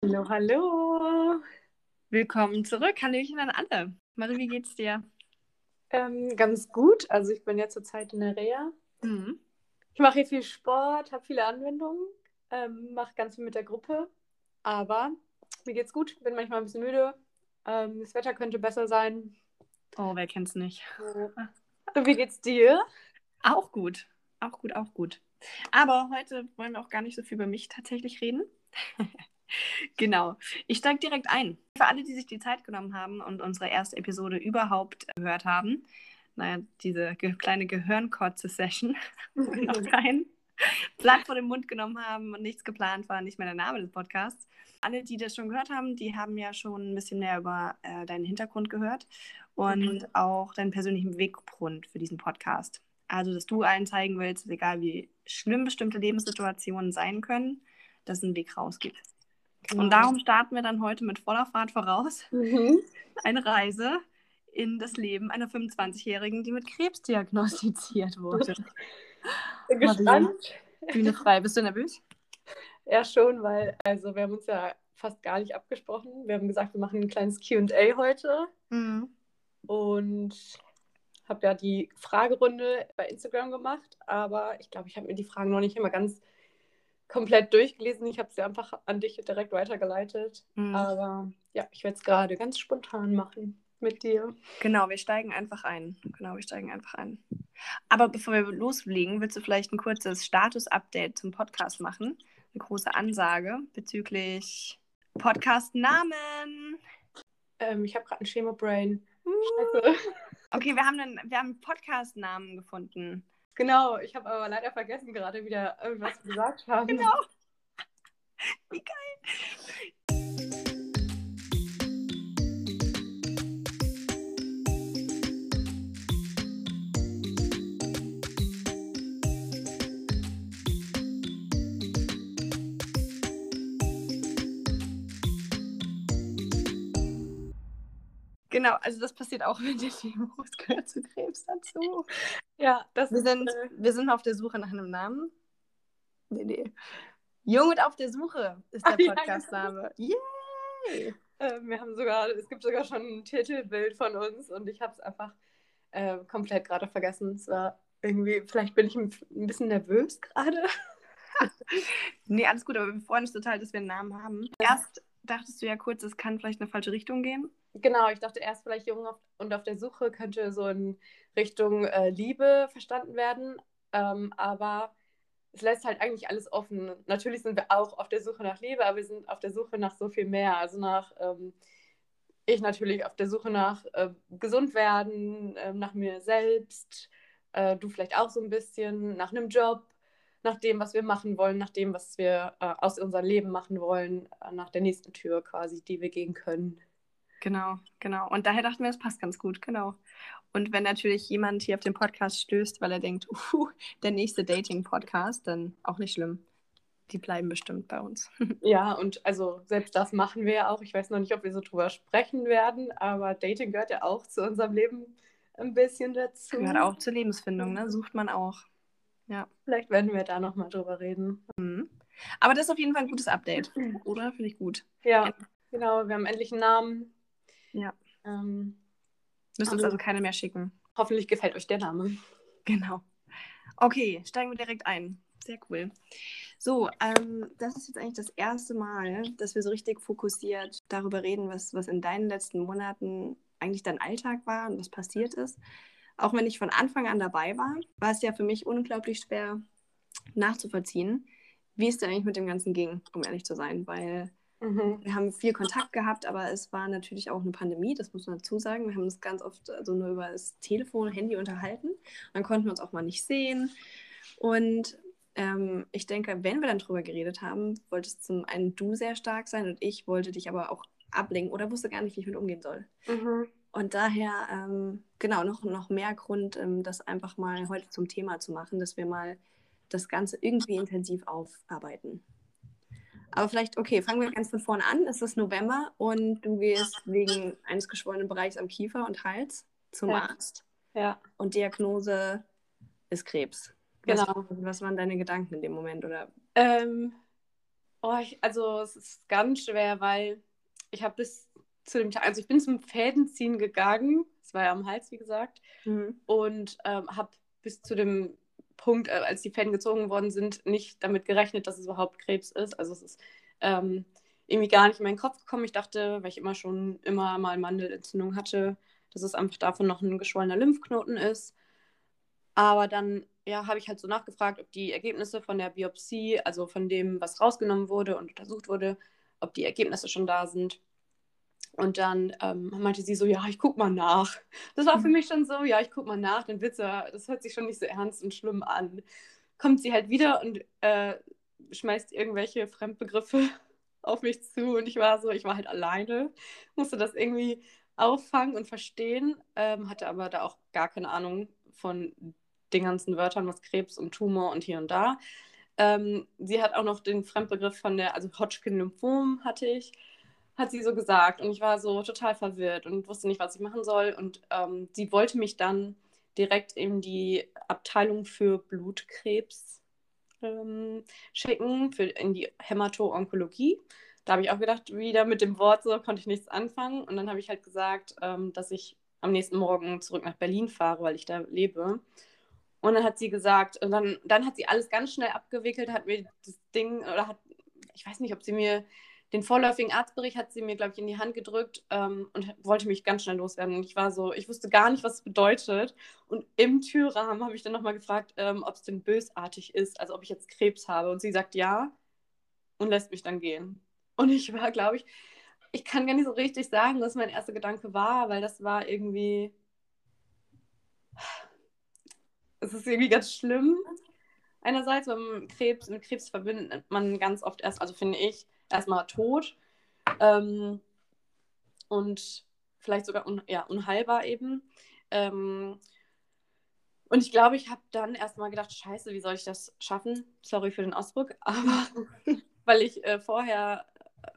Hallo, hallo. Willkommen zurück. Hallöchen an alle. Marie, wie geht's dir? Ähm, ganz gut. Also ich bin ja zurzeit in der Reha. Mhm. Ich mache hier viel Sport, habe viele Anwendungen, ähm, mache ganz viel mit der Gruppe. Aber mir geht's gut. Bin manchmal ein bisschen müde. Ähm, das Wetter könnte besser sein. Oh, wer kennt's nicht? Und wie geht's dir? Auch gut. Auch gut, auch gut. Aber heute wollen wir auch gar nicht so viel über mich tatsächlich reden. genau. Ich steige direkt ein. Für alle, die sich die Zeit genommen haben und unsere erste Episode überhaupt gehört haben, naja, diese ge kleine Gehirnkotze-Session, wo wir noch kein Blatt vor den Mund genommen haben und nichts geplant war, nicht mehr der Name des Podcasts. Alle, die das schon gehört haben, die haben ja schon ein bisschen mehr über äh, deinen Hintergrund gehört und mhm. auch deinen persönlichen Weggrund für diesen Podcast. Also, dass du allen zeigen willst, egal wie schlimm bestimmte Lebenssituationen sein können, dass es einen Weg raus gibt. Genau. Und darum starten wir dann heute mit voller Fahrt voraus mhm. eine Reise in das Leben einer 25-Jährigen, die mit Krebs diagnostiziert wurde. Bin gespannt. Bühne frei. Bist du nervös? Ja, schon, weil also wir haben uns ja fast gar nicht abgesprochen. Wir haben gesagt, wir machen ein kleines QA heute. Mhm. Und habe ja die Fragerunde bei Instagram gemacht, aber ich glaube, ich habe mir die Fragen noch nicht immer ganz komplett durchgelesen. Ich habe sie einfach an dich direkt weitergeleitet. Mhm. Aber ja, ich werde es gerade ganz spontan machen mit dir. Genau, wir steigen einfach ein. Genau, wir steigen einfach ein. Aber bevor wir loslegen, willst du vielleicht ein kurzes Status-Update zum Podcast machen? Eine große Ansage bezüglich Podcast-Namen. Ähm, ich habe gerade ein Schema-Brain. Uh. Okay, wir haben einen, wir haben einen Podcast-Namen gefunden. Genau, ich habe aber leider vergessen, gerade wieder irgendwas gesagt haben. Genau. Wie geil. Genau, also das passiert auch mit der Demo. Es gehört zu Krebs dazu. Ja, das wir ist, sind, äh... wir sind auf der Suche nach einem Namen. Nee, nee. Jung und auf der Suche ist der Podcastname. Ja, Yay! Äh, wir haben sogar, es gibt sogar schon ein Titelbild von uns und ich habe es einfach äh, komplett gerade vergessen. Es war irgendwie, vielleicht bin ich ein bisschen nervös gerade. nee, alles gut, aber wir freuen uns total, dass wir einen Namen haben. Erst dachtest du ja kurz, es kann vielleicht in eine falsche Richtung gehen. Genau, ich dachte erst vielleicht Jung auf, und auf der Suche könnte so in Richtung äh, Liebe verstanden werden, ähm, aber es lässt halt eigentlich alles offen. Natürlich sind wir auch auf der Suche nach Liebe, aber wir sind auf der Suche nach so viel mehr. Also nach, ähm, ich natürlich auf der Suche nach äh, gesund werden, äh, nach mir selbst, äh, du vielleicht auch so ein bisschen, nach einem Job, nach dem, was wir machen wollen, nach dem, was wir äh, aus unserem Leben machen wollen, äh, nach der nächsten Tür quasi, die wir gehen können. Genau, genau. Und daher dachten wir, es passt ganz gut, genau. Und wenn natürlich jemand hier auf den Podcast stößt, weil er denkt, uh, der nächste Dating-Podcast, dann auch nicht schlimm. Die bleiben bestimmt bei uns. Ja, und also selbst das machen wir ja auch. Ich weiß noch nicht, ob wir so drüber sprechen werden, aber Dating gehört ja auch zu unserem Leben ein bisschen dazu. Gehört auch zur Lebensfindung, ne? Sucht man auch. Ja. Vielleicht werden wir da nochmal drüber reden. Mhm. Aber das ist auf jeden Fall ein gutes Update, oder? Finde ich gut. Ja, genau. Wir haben endlich einen Namen. Ja. Ähm, Müssen uns also keine mehr schicken. Hoffentlich gefällt euch der Name. Genau. Okay, steigen wir direkt ein. Sehr cool. So, ähm, das ist jetzt eigentlich das erste Mal, dass wir so richtig fokussiert darüber reden, was, was in deinen letzten Monaten eigentlich dein Alltag war und was passiert ist. Auch wenn ich von Anfang an dabei war, war es ja für mich unglaublich schwer nachzuvollziehen, wie es denn eigentlich mit dem Ganzen ging, um ehrlich zu sein, weil Mhm. Wir haben viel Kontakt gehabt, aber es war natürlich auch eine Pandemie, das muss man dazu sagen. Wir haben uns ganz oft also nur über das Telefon, Handy unterhalten. Dann konnten wir uns auch mal nicht sehen. Und ähm, ich denke, wenn wir dann drüber geredet haben, wolltest zum einen du sehr stark sein und ich wollte dich aber auch ablenken oder wusste gar nicht, wie ich mit umgehen soll. Mhm. Und daher, ähm, genau, noch, noch mehr Grund, ähm, das einfach mal heute zum Thema zu machen, dass wir mal das Ganze irgendwie intensiv aufarbeiten. Aber vielleicht, okay, fangen wir ganz von vorne an. Es ist November und du gehst wegen eines geschwollenen Bereichs am Kiefer und Hals zum ja. Arzt. Ja. Und Diagnose ist Krebs. Genau. Was, was, waren deine Gedanken in dem Moment? Oder? Ähm, oh, ich, also es ist ganz schwer, weil ich habe bis zu dem Tag, also ich bin zum Fädenziehen gegangen, es war ja am Hals, wie gesagt, mhm. und ähm, habe bis zu dem Punkt, äh, als die Fäden gezogen worden sind, nicht damit gerechnet, dass es überhaupt Krebs ist. Also es ist ähm, irgendwie gar nicht in meinen Kopf gekommen. Ich dachte, weil ich immer schon immer mal Mandelentzündung hatte, dass es einfach davon noch ein geschwollener Lymphknoten ist. Aber dann ja, habe ich halt so nachgefragt, ob die Ergebnisse von der Biopsie, also von dem, was rausgenommen wurde und untersucht wurde, ob die Ergebnisse schon da sind. Und dann ähm, meinte sie so, ja, ich guck mal nach. Das war für mhm. mich schon so, ja, ich guck mal nach, dann wird's ja, das hört sich schon nicht so ernst und schlimm an. Kommt sie halt wieder und äh, schmeißt irgendwelche Fremdbegriffe auf mich zu und ich war so, ich war halt alleine, musste das irgendwie auffangen und verstehen, ähm, hatte aber da auch gar keine Ahnung von den ganzen Wörtern, was Krebs und Tumor und hier und da. Ähm, sie hat auch noch den Fremdbegriff von der, also Hodgkin-Lymphom hatte ich, hat sie so gesagt. Und ich war so total verwirrt und wusste nicht, was ich machen soll. Und ähm, sie wollte mich dann direkt in die Abteilung für Blutkrebs ähm, schicken, für, in die Hämato-Onkologie. Da habe ich auch gedacht, wieder mit dem Wort so konnte ich nichts anfangen. Und dann habe ich halt gesagt, ähm, dass ich am nächsten Morgen zurück nach Berlin fahre, weil ich da lebe. Und dann hat sie gesagt, und dann, dann hat sie alles ganz schnell abgewickelt, hat mir das Ding, oder hat, ich weiß nicht, ob sie mir den vorläufigen Arztbericht hat sie mir, glaube ich, in die Hand gedrückt ähm, und wollte mich ganz schnell loswerden. Und ich war so, ich wusste gar nicht, was es bedeutet. Und im Türrahmen habe ich dann nochmal gefragt, ähm, ob es denn bösartig ist, also ob ich jetzt Krebs habe. Und sie sagt ja und lässt mich dann gehen. Und ich war, glaube ich, ich kann gar nicht so richtig sagen, was mein erster Gedanke war, weil das war irgendwie es ist irgendwie ganz schlimm. Einerseits, beim Krebs, mit Krebs verbindet man ganz oft erst, also finde ich, erstmal tot. Ähm, und vielleicht sogar un, ja, unheilbar eben. Ähm, und ich glaube, ich habe dann erstmal gedacht, scheiße, wie soll ich das schaffen? Sorry für den Ausdruck, aber weil ich äh, vorher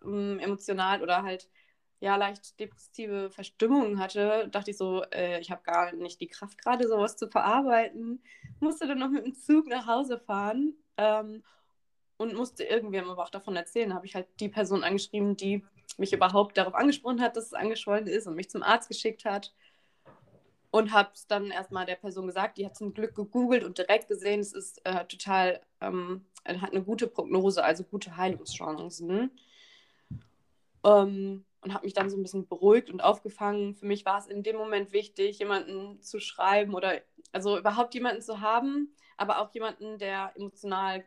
ähm, emotional oder halt ja leicht depressive Verstimmungen hatte, dachte ich so, äh, ich habe gar nicht die Kraft gerade sowas zu verarbeiten. Musste dann noch mit dem Zug nach Hause fahren ähm, und musste irgendwem aber auch davon erzählen. Habe ich halt die Person angeschrieben, die mich überhaupt darauf angesprochen hat, dass es angeschwollen ist und mich zum Arzt geschickt hat. Und habe es dann erstmal der Person gesagt, die hat zum Glück gegoogelt und direkt gesehen, es ist äh, total, ähm, hat eine gute Prognose, also gute Heilungschancen. Ähm, und habe mich dann so ein bisschen beruhigt und aufgefangen. Für mich war es in dem Moment wichtig, jemanden zu schreiben oder also überhaupt jemanden zu haben, aber auch jemanden, der emotional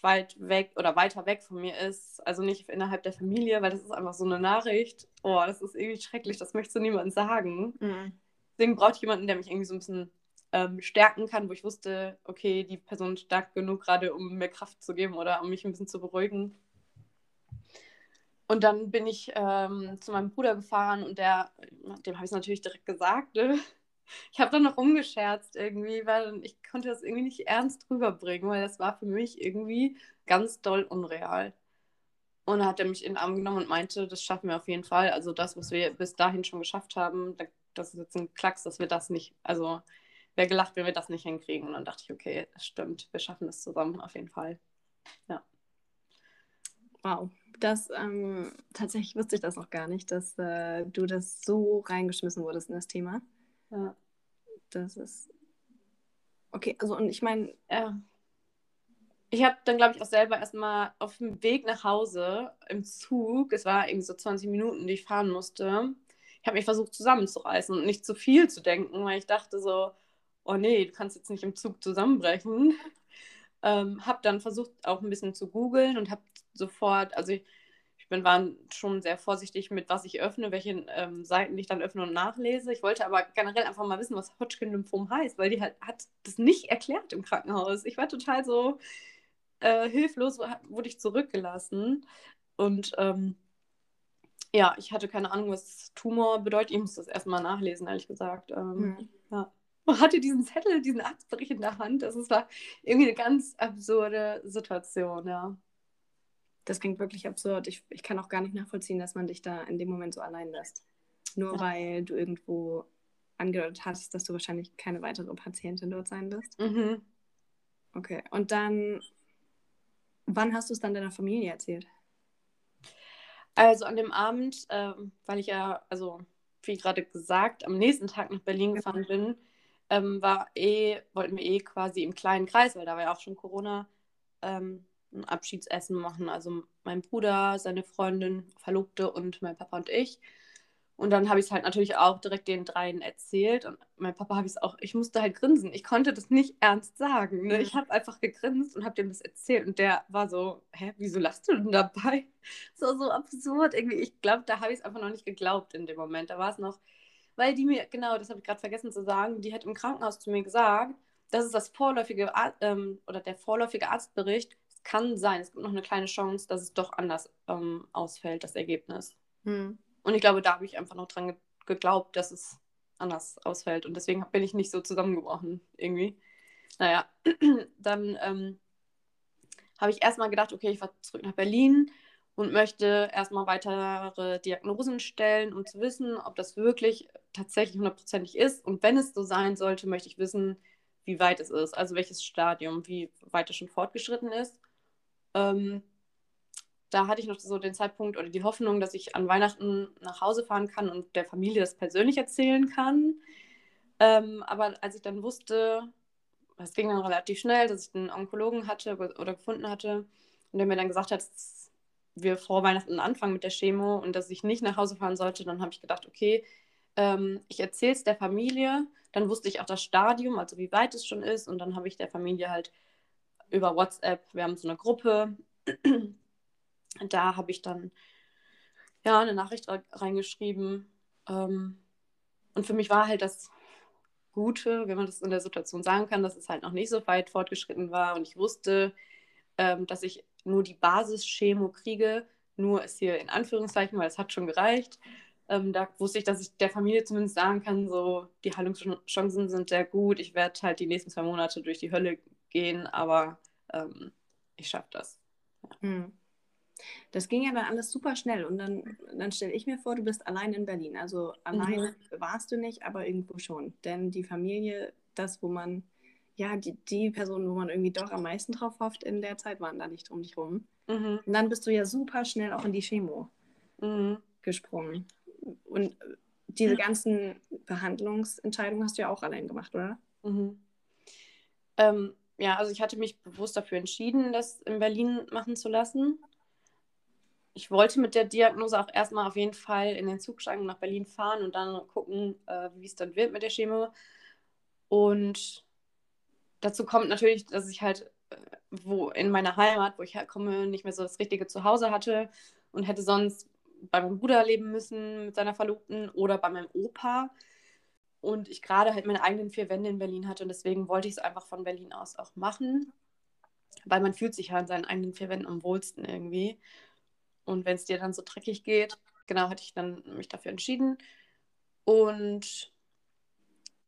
weit weg oder weiter weg von mir ist, also nicht innerhalb der Familie, weil das ist einfach so eine Nachricht. Oh, das ist irgendwie schrecklich, das möchtest du niemandem sagen. Mhm. Deswegen brauche ich jemanden, der mich irgendwie so ein bisschen ähm, stärken kann, wo ich wusste, okay, die Person ist stark genug gerade, um mir Kraft zu geben oder um mich ein bisschen zu beruhigen. Und dann bin ich ähm, zu meinem Bruder gefahren und der, dem habe ich es natürlich direkt gesagt. Ne? Ich habe dann noch rumgescherzt irgendwie, weil ich konnte das irgendwie nicht ernst rüberbringen, weil das war für mich irgendwie ganz doll unreal. Und dann hat er mich in den Arm genommen und meinte, das schaffen wir auf jeden Fall. Also das, was wir bis dahin schon geschafft haben, das ist jetzt ein Klacks, dass wir das nicht, also wäre gelacht, wenn wir das nicht hinkriegen. Und dann dachte ich, okay, das stimmt, wir schaffen das zusammen auf jeden Fall. Ja. Wow das ähm, tatsächlich wusste ich das noch gar nicht, dass äh, du das so reingeschmissen wurdest in das Thema. Ja. Das ist. Okay, also und ich meine. Ja. Ich habe dann, glaube ich, auch selber erstmal auf dem Weg nach Hause im Zug, es war irgendwie so 20 Minuten, die ich fahren musste, ich habe mich versucht zusammenzureißen und nicht zu viel zu denken, weil ich dachte so, oh nee, du kannst jetzt nicht im Zug zusammenbrechen. Ähm, habe dann versucht, auch ein bisschen zu googeln und habe sofort, also ich bin, war schon sehr vorsichtig mit, was ich öffne, welche ähm, Seiten ich dann öffne und nachlese. Ich wollte aber generell einfach mal wissen, was Hodgkin-Lymphom heißt, weil die halt, hat das nicht erklärt im Krankenhaus. Ich war total so äh, hilflos, wurde ich zurückgelassen. Und ähm, ja, ich hatte keine Ahnung, was Tumor bedeutet. Ich musste das erstmal nachlesen, ehrlich gesagt. Ähm, mhm. Ja hatte diesen Zettel, diesen Arztbericht in der Hand. Das war irgendwie eine ganz absurde Situation, ja. Das klingt wirklich absurd. Ich, ich kann auch gar nicht nachvollziehen, dass man dich da in dem Moment so allein lässt. Nur ja. weil du irgendwo angedeutet hast, dass du wahrscheinlich keine weitere Patientin dort sein wirst. Mhm. Okay, und dann Wann hast du es dann deiner Familie erzählt? Also an dem Abend, ähm, weil ich ja, also wie gerade gesagt, am nächsten Tag nach Berlin gefahren bin, ähm, war eh, wollten wir eh quasi im kleinen Kreis, weil da war ja auch schon Corona, ähm, ein Abschiedsessen machen. Also mein Bruder, seine Freundin, Verlobte und mein Papa und ich. Und dann habe ich es halt natürlich auch direkt den dreien erzählt. Und mein Papa habe ich es auch, ich musste halt grinsen. Ich konnte das nicht ernst sagen. Ne? Ich habe einfach gegrinst und habe dem das erzählt. Und der war so, hä, wieso lachst du denn dabei? So, so absurd irgendwie. Ich glaube, da habe ich es einfach noch nicht geglaubt in dem Moment. Da war es noch, weil die mir, genau, das habe ich gerade vergessen zu sagen, die hat im Krankenhaus zu mir gesagt, das ist das vorläufige, ähm, oder der vorläufige Arztbericht. Es kann sein, es gibt noch eine kleine Chance, dass es doch anders ähm, ausfällt, das Ergebnis. Hm. Und ich glaube, da habe ich einfach noch dran geglaubt, dass es anders ausfällt. Und deswegen bin ich nicht so zusammengebrochen irgendwie. Naja, dann ähm, habe ich erstmal gedacht, okay, ich fahre zurück nach Berlin und möchte erstmal weitere Diagnosen stellen, um zu wissen, ob das wirklich tatsächlich hundertprozentig ist. Und wenn es so sein sollte, möchte ich wissen, wie weit es ist, also welches Stadium, wie weit es schon fortgeschritten ist. Ähm, da hatte ich noch so den Zeitpunkt oder die Hoffnung, dass ich an Weihnachten nach Hause fahren kann und der Familie das persönlich erzählen kann. Ähm, aber als ich dann wusste, es ging dann relativ schnell, dass ich einen Onkologen hatte oder gefunden hatte und der mir dann gesagt hat, dass wir vor Weihnachten anfangen mit der Chemo und dass ich nicht nach Hause fahren sollte, dann habe ich gedacht, okay, ähm, ich erzähle es der Familie. Dann wusste ich auch das Stadium, also wie weit es schon ist. Und dann habe ich der Familie halt über WhatsApp, wir haben so eine Gruppe, da habe ich dann ja eine Nachricht reingeschrieben. Ähm, und für mich war halt das Gute, wenn man das in der Situation sagen kann, dass es halt noch nicht so weit fortgeschritten war und ich wusste, ähm, dass ich nur die Basis-Chemo kriege, nur ist hier in Anführungszeichen, weil es hat schon gereicht. Ähm, da wusste ich, dass ich der Familie zumindest sagen kann, so die Heilungschancen sind sehr gut. Ich werde halt die nächsten zwei Monate durch die Hölle gehen, aber ähm, ich schaffe das. Hm. Das ging ja dann alles super schnell und dann, dann stelle ich mir vor, du bist allein in Berlin. Also allein mhm. warst du nicht, aber irgendwo schon. Denn die Familie, das, wo man, ja, die, die Personen, wo man irgendwie doch am meisten drauf hofft in der Zeit, waren da nicht um dich rum. Mhm. Und dann bist du ja super schnell auch in die Chemo mhm. gesprungen. Und diese ganzen Behandlungsentscheidungen hast du ja auch allein gemacht, oder? Mhm. Ähm, ja, also ich hatte mich bewusst dafür entschieden, das in Berlin machen zu lassen ich wollte mit der Diagnose auch erstmal auf jeden Fall in den Zug steigen nach Berlin fahren und dann gucken, äh, wie es dann wird mit der Chemo. Und dazu kommt natürlich, dass ich halt äh, wo in meiner Heimat, wo ich herkomme, nicht mehr so das richtige Zuhause hatte und hätte sonst bei meinem Bruder leben müssen mit seiner Verlobten oder bei meinem Opa. Und ich gerade halt meine eigenen vier Wände in Berlin hatte und deswegen wollte ich es einfach von Berlin aus auch machen. Weil man fühlt sich ja in seinen eigenen vier Wänden am wohlsten irgendwie. Und wenn es dir dann so dreckig geht, genau, hatte ich dann mich dafür entschieden. Und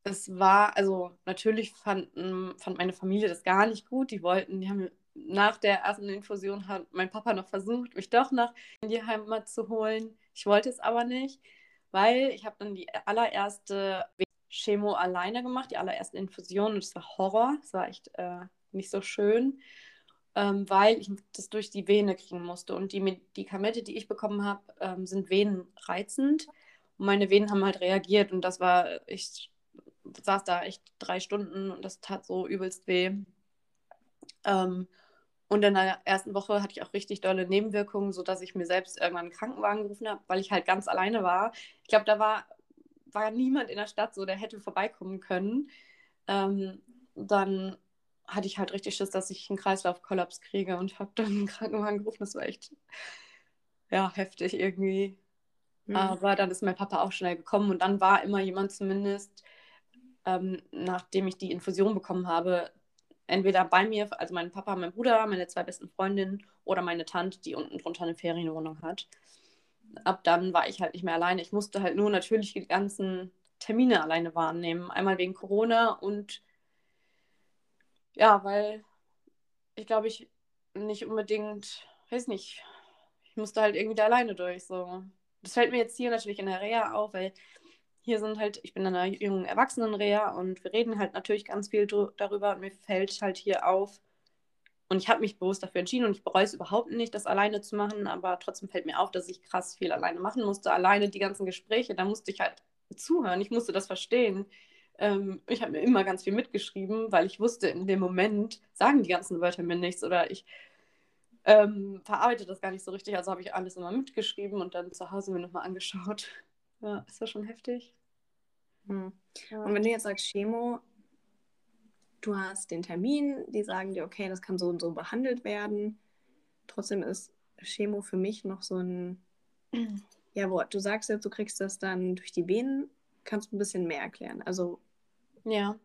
es war, also natürlich fand, fand meine Familie das gar nicht gut. Die wollten, die haben nach der ersten Infusion hat mein Papa noch versucht, mich doch noch in die Heimat zu holen. Ich wollte es aber nicht, weil ich habe dann die allererste Chemo alleine gemacht, die allererste Infusion und es war Horror. Es war echt äh, nicht so schön ähm, weil ich das durch die Vene kriegen musste. Und die Medikamente, die ich bekommen habe, ähm, sind venenreizend. Und meine Venen haben halt reagiert und das war, ich saß da echt drei Stunden und das tat so übelst weh. Ähm, und in der ersten Woche hatte ich auch richtig dolle Nebenwirkungen, sodass ich mir selbst irgendwann einen Krankenwagen gerufen habe, weil ich halt ganz alleine war. Ich glaube, da war, war niemand in der Stadt so, der hätte vorbeikommen können. Ähm, dann hatte ich halt richtig Schiss, dass ich einen Kreislaufkollaps kriege und habe dann einen Krankenwagen gerufen. Das war echt ja, heftig irgendwie. Mhm. Aber dann ist mein Papa auch schnell gekommen und dann war immer jemand zumindest, ähm, nachdem ich die Infusion bekommen habe, entweder bei mir, also mein Papa, mein Bruder, meine zwei besten Freundinnen oder meine Tante, die unten drunter eine Ferienwohnung hat. Ab dann war ich halt nicht mehr alleine. Ich musste halt nur natürlich die ganzen Termine alleine wahrnehmen. Einmal wegen Corona und ja, weil ich glaube, ich nicht unbedingt, weiß nicht, ich musste halt irgendwie da alleine durch. So. Das fällt mir jetzt hier natürlich in der Reha auf, weil hier sind halt, ich bin in einer jungen Erwachsenen-Reha und wir reden halt natürlich ganz viel darüber und mir fällt halt hier auf, und ich habe mich bewusst dafür entschieden und ich bereue es überhaupt nicht, das alleine zu machen, aber trotzdem fällt mir auf, dass ich krass viel alleine machen musste. Alleine die ganzen Gespräche, da musste ich halt zuhören, ich musste das verstehen. Ähm, ich habe mir immer ganz viel mitgeschrieben, weil ich wusste, in dem Moment sagen die ganzen Wörter mir nichts oder ich ähm, verarbeite das gar nicht so richtig. Also habe ich alles immer mitgeschrieben und dann zu Hause mir nochmal angeschaut. Ja, ist das schon heftig. Hm. Ja. Und wenn du jetzt sagst Chemo, du hast den Termin, die sagen dir, okay, das kann so und so behandelt werden. Trotzdem ist Chemo für mich noch so ein, ja, wo du sagst jetzt, du kriegst das dann durch die Venen. Kannst du ein bisschen mehr erklären? Also. Ja.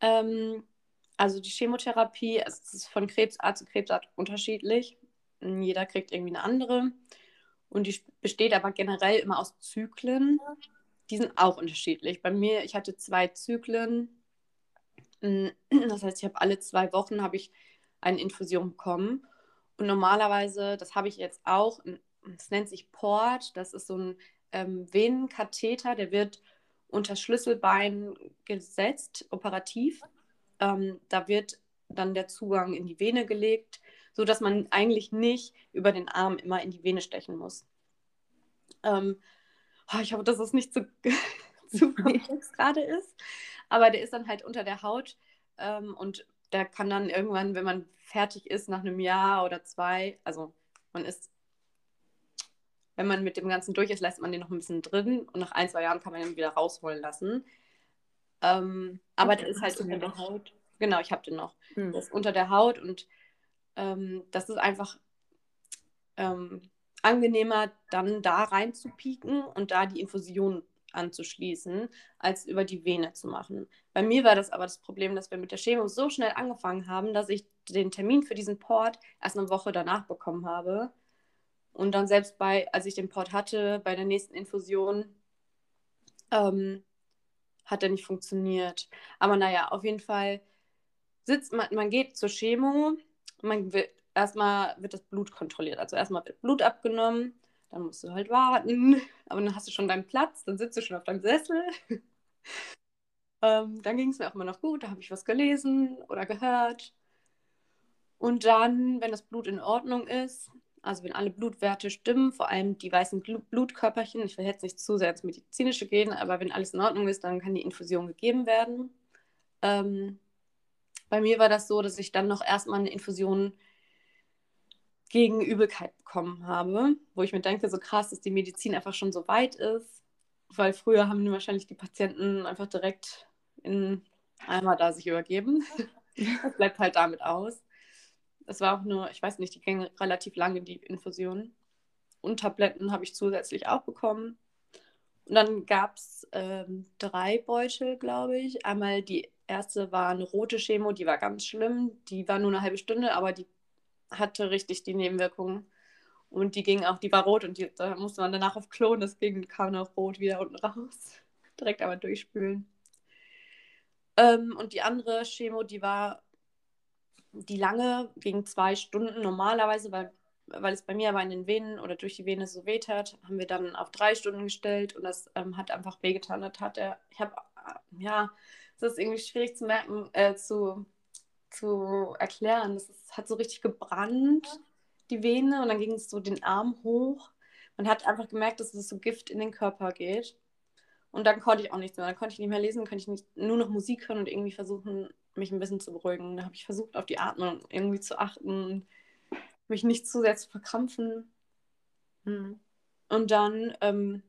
Ähm, also die Chemotherapie, es ist von Krebsart zu Krebsart unterschiedlich. Jeder kriegt irgendwie eine andere. Und die besteht aber generell immer aus Zyklen. Die sind auch unterschiedlich. Bei mir, ich hatte zwei Zyklen Mm, das heißt, ich habe alle zwei Wochen habe ich eine Infusion bekommen. Und normalerweise, das habe ich jetzt auch, es nennt sich Port, das ist so ein ähm, Venenkatheter, der wird unter Schlüsselbein gesetzt, operativ. Ähm, da wird dann der Zugang in die Vene gelegt, sodass man eigentlich nicht über den Arm immer in die Vene stechen muss. Ähm, oh, ich hoffe, dass es nicht zu, zu komplex gerade ist aber der ist dann halt unter der Haut ähm, und der kann dann irgendwann, wenn man fertig ist, nach einem Jahr oder zwei, also man ist, wenn man mit dem Ganzen durch ist, lässt man den noch ein bisschen drin und nach ein, zwei Jahren kann man ihn wieder rausholen lassen. Ähm, aber okay, der ist halt unter der Haut. Genau, ich habe den noch. Hm. Der ist unter der Haut und ähm, das ist einfach ähm, angenehmer, dann da rein zu pieken und da die Infusion anzuschließen, als über die Vene zu machen. Bei mir war das aber das Problem, dass wir mit der Chemo so schnell angefangen haben, dass ich den Termin für diesen Port erst eine Woche danach bekommen habe. Und dann selbst bei, als ich den Port hatte, bei der nächsten Infusion, ähm, hat er nicht funktioniert. Aber naja, auf jeden Fall sitzt man, man geht zur Chemo, man wird, erstmal wird das Blut kontrolliert. Also erstmal wird Blut abgenommen dann musst du halt warten. Aber dann hast du schon deinen Platz, dann sitzt du schon auf deinem Sessel. ähm, dann ging es mir auch immer noch gut, da habe ich was gelesen oder gehört. Und dann, wenn das Blut in Ordnung ist, also wenn alle Blutwerte stimmen, vor allem die weißen Blutkörperchen, ich will jetzt nicht zu sehr ins Medizinische gehen, aber wenn alles in Ordnung ist, dann kann die Infusion gegeben werden. Ähm, bei mir war das so, dass ich dann noch erstmal eine Infusion gegen Übelkeit bekommen habe, wo ich mir denke, so krass, dass die Medizin einfach schon so weit ist, weil früher haben wahrscheinlich die Patienten einfach direkt in einmal da sich übergeben. das bleibt halt damit aus. Es war auch nur, ich weiß nicht, die gingen relativ lange, die Infusionen. Und Tabletten habe ich zusätzlich auch bekommen. Und dann gab es ähm, drei Beutel, glaube ich. Einmal die erste war eine rote Chemo, die war ganz schlimm. Die war nur eine halbe Stunde, aber die hatte richtig die Nebenwirkungen. Und die ging auch, die war rot und die, da musste man danach auf Klo und deswegen kam auch rot wieder unten raus. Direkt einmal durchspülen. Ähm, und die andere Chemo, die war die lange, ging zwei Stunden normalerweise, weil, weil es bei mir aber in den Venen oder durch die Vene so weht hat, haben wir dann auf drei Stunden gestellt und das ähm, hat einfach wehgetan. Das hat er, ich habe, äh, ja, es ist irgendwie schwierig zu merken, äh, zu zu erklären. Das ist, hat so richtig gebrannt, die Vene, und dann ging es so den Arm hoch. Man hat einfach gemerkt, dass es so Gift in den Körper geht. Und dann konnte ich auch nichts mehr. Dann konnte ich nicht mehr lesen, konnte ich nicht, nur noch Musik hören und irgendwie versuchen, mich ein bisschen zu beruhigen. Da habe ich versucht, auf die Atmung irgendwie zu achten, mich nicht zu sehr zu verkrampfen. Hm. Und dann ähm,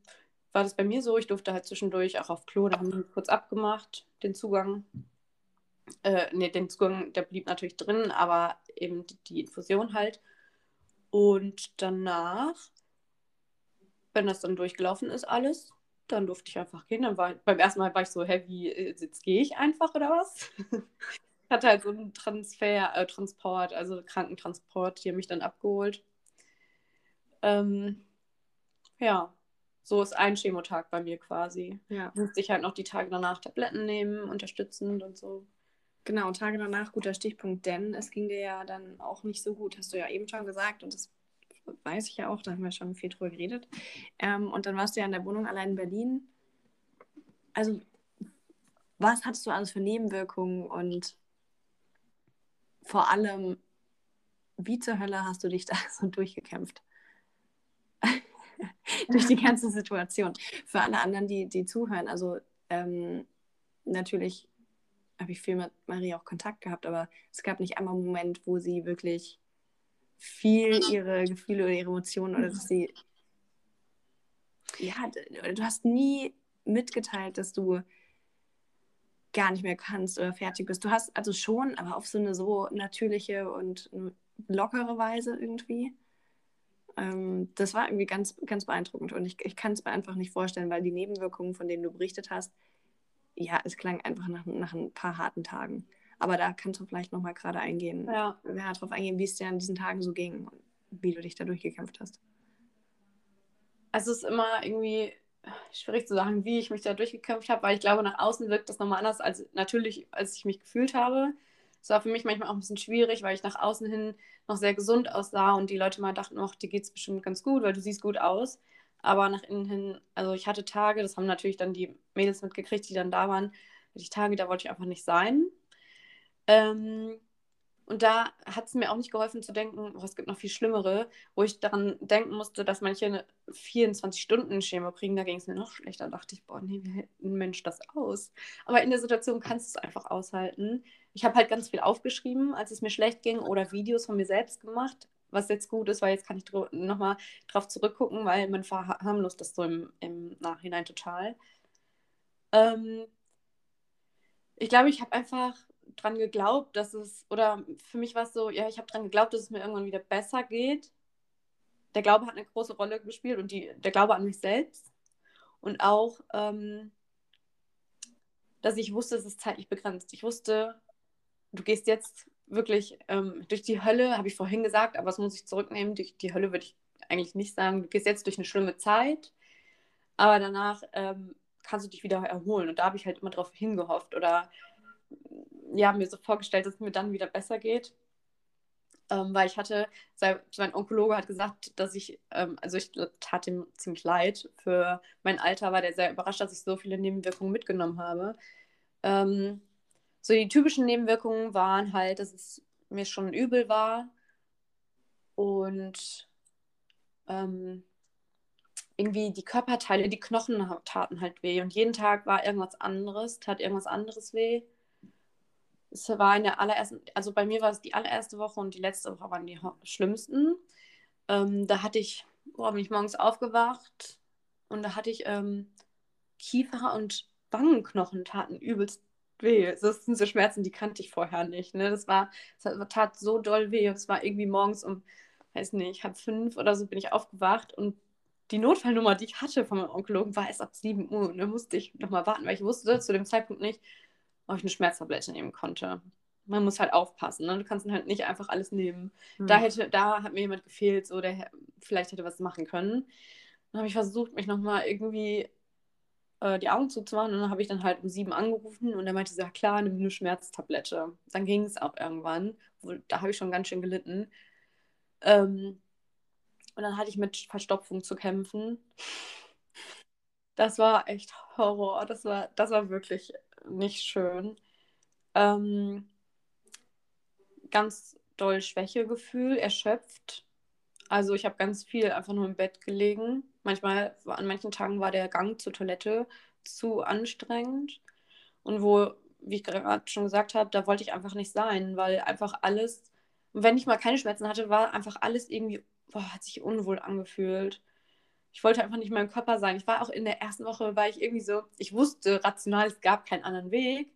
war das bei mir so, ich durfte halt zwischendurch auch auf Klo, da haben wir kurz abgemacht, den Zugang. Äh, ne, den Zugang, der blieb natürlich drin, aber eben die Infusion halt. Und danach, wenn das dann durchgelaufen ist, alles, dann durfte ich einfach gehen. Dann war beim ersten Mal war ich so, hä, wie, äh, jetzt gehe ich einfach oder was? ich hatte halt so einen Transfer, äh, Transport, also Krankentransport, die haben mich dann abgeholt. Ähm, ja, so ist ein Chemotag bei mir quasi. Ja. Musste ich halt noch die Tage danach Tabletten nehmen, unterstützend und so. Genau, Tage danach, guter Stichpunkt, denn es ging dir ja dann auch nicht so gut, hast du ja eben schon gesagt und das weiß ich ja auch, da haben wir schon viel drüber geredet. Ähm, und dann warst du ja in der Wohnung allein in Berlin. Also, was hattest du alles für Nebenwirkungen und vor allem, wie zur Hölle hast du dich da so durchgekämpft? Durch die ganze Situation. Für alle anderen, die, die zuhören, also ähm, natürlich habe ich viel mit Marie auch Kontakt gehabt, aber es gab nicht einmal einen Moment, wo sie wirklich viel ihre Gefühle oder ihre Emotionen oder dass sie. Ja, du hast nie mitgeteilt, dass du gar nicht mehr kannst oder fertig bist. Du hast also schon, aber auf so eine so natürliche und lockere Weise irgendwie. Ähm, das war irgendwie ganz, ganz beeindruckend und ich, ich kann es mir einfach nicht vorstellen, weil die Nebenwirkungen, von denen du berichtet hast, ja, es klang einfach nach, nach ein paar harten Tagen. Aber da kannst du vielleicht nochmal gerade eingehen, ja. ja, darauf eingehen, wie es dir an diesen Tagen so ging und wie du dich da durchgekämpft hast. Also es ist immer irgendwie schwierig zu sagen, wie ich mich da durchgekämpft habe, weil ich glaube, nach außen wirkt das nochmal anders als natürlich, als ich mich gefühlt habe. Es war für mich manchmal auch ein bisschen schwierig, weil ich nach außen hin noch sehr gesund aussah und die Leute mal dachten, ach, dir geht es bestimmt ganz gut, weil du siehst gut aus. Aber nach innen hin, also ich hatte Tage, das haben natürlich dann die Mädels mitgekriegt, die dann da waren, hatte ich Tage, da wollte ich einfach nicht sein. Ähm, und da hat es mir auch nicht geholfen zu denken, oh, es gibt noch viel Schlimmere, wo ich daran denken musste, dass manche eine 24-Stunden-Schema kriegen. Da ging es mir noch schlechter. Da dachte ich, boah, nee, wie hält ein Mensch das aus? Aber in der Situation kannst du es einfach aushalten. Ich habe halt ganz viel aufgeschrieben, als es mir schlecht ging, oder Videos von mir selbst gemacht, was jetzt gut ist, weil jetzt kann ich nochmal drauf zurückgucken, weil man verharmlost das so im, im Nachhinein total. Ähm, ich glaube, ich habe einfach dran geglaubt, dass es, oder für mich war es so, ja, ich habe dran geglaubt, dass es mir irgendwann wieder besser geht. Der Glaube hat eine große Rolle gespielt und die, der Glaube an mich selbst. Und auch, ähm, dass ich wusste, es ist zeitlich begrenzt. Ich wusste, du gehst jetzt wirklich ähm, durch die Hölle, habe ich vorhin gesagt, aber das muss ich zurücknehmen. Durch die Hölle würde ich eigentlich nicht sagen. Du gehst jetzt durch eine schlimme Zeit, aber danach ähm, kannst du dich wieder erholen. Und da habe ich halt immer drauf hingehofft oder ja, mir so vorgestellt, dass es mir dann wieder besser geht. Ähm, weil ich hatte, mein Onkologe hat gesagt, dass ich, ähm, also ich tat ihm ziemlich leid. Für mein Alter war der sehr überrascht, dass ich so viele Nebenwirkungen mitgenommen habe. Ähm, so die typischen Nebenwirkungen waren halt, dass es mir schon übel war und ähm, irgendwie die Körperteile, die Knochen taten halt weh und jeden Tag war irgendwas anderes, tat irgendwas anderes weh. Es war in der allerersten, also bei mir war es die allererste Woche und die letzte Woche waren die schlimmsten. Ähm, da hatte ich, boah, bin ich morgens aufgewacht und da hatte ich ähm, Kiefer und Wangenknochen taten übelst weh. Das sind so Schmerzen, die kannte ich vorher nicht. Ne? Das war, das tat so doll weh. Es war irgendwie morgens um, weiß nicht, halb fünf oder so bin ich aufgewacht und die Notfallnummer, die ich hatte von meinem Onkologen, war erst ab 7 Uhr. Und da musste ich nochmal warten, weil ich wusste zu dem Zeitpunkt nicht, ob ich eine Schmerztablette nehmen konnte. Man muss halt aufpassen, ne? Du kannst dann halt nicht einfach alles nehmen. Hm. Da, hätte, da hat mir jemand gefehlt, so der vielleicht hätte was machen können. Dann habe ich versucht, mich nochmal irgendwie äh, die Augen zuzumachen. Und dann habe ich dann halt um sieben angerufen und er meinte, ja klar, nimm eine Schmerztablette. Dann ging es auch irgendwann. Wo, da habe ich schon ganz schön gelitten. Ähm, und dann hatte ich mit Verstopfung zu kämpfen. Das war echt Horror. Das war, das war wirklich nicht schön. Ähm, ganz doll Schwächegefühl, erschöpft. Also ich habe ganz viel einfach nur im Bett gelegen. Manchmal, an manchen Tagen war der Gang zur Toilette zu anstrengend. Und wo, wie ich gerade schon gesagt habe, da wollte ich einfach nicht sein, weil einfach alles, wenn ich mal keine Schmerzen hatte, war einfach alles irgendwie, boah, hat sich unwohl angefühlt. Ich wollte einfach nicht in meinem Körper sein. Ich war auch in der ersten Woche, war ich irgendwie so, ich wusste rational, es gab keinen anderen Weg,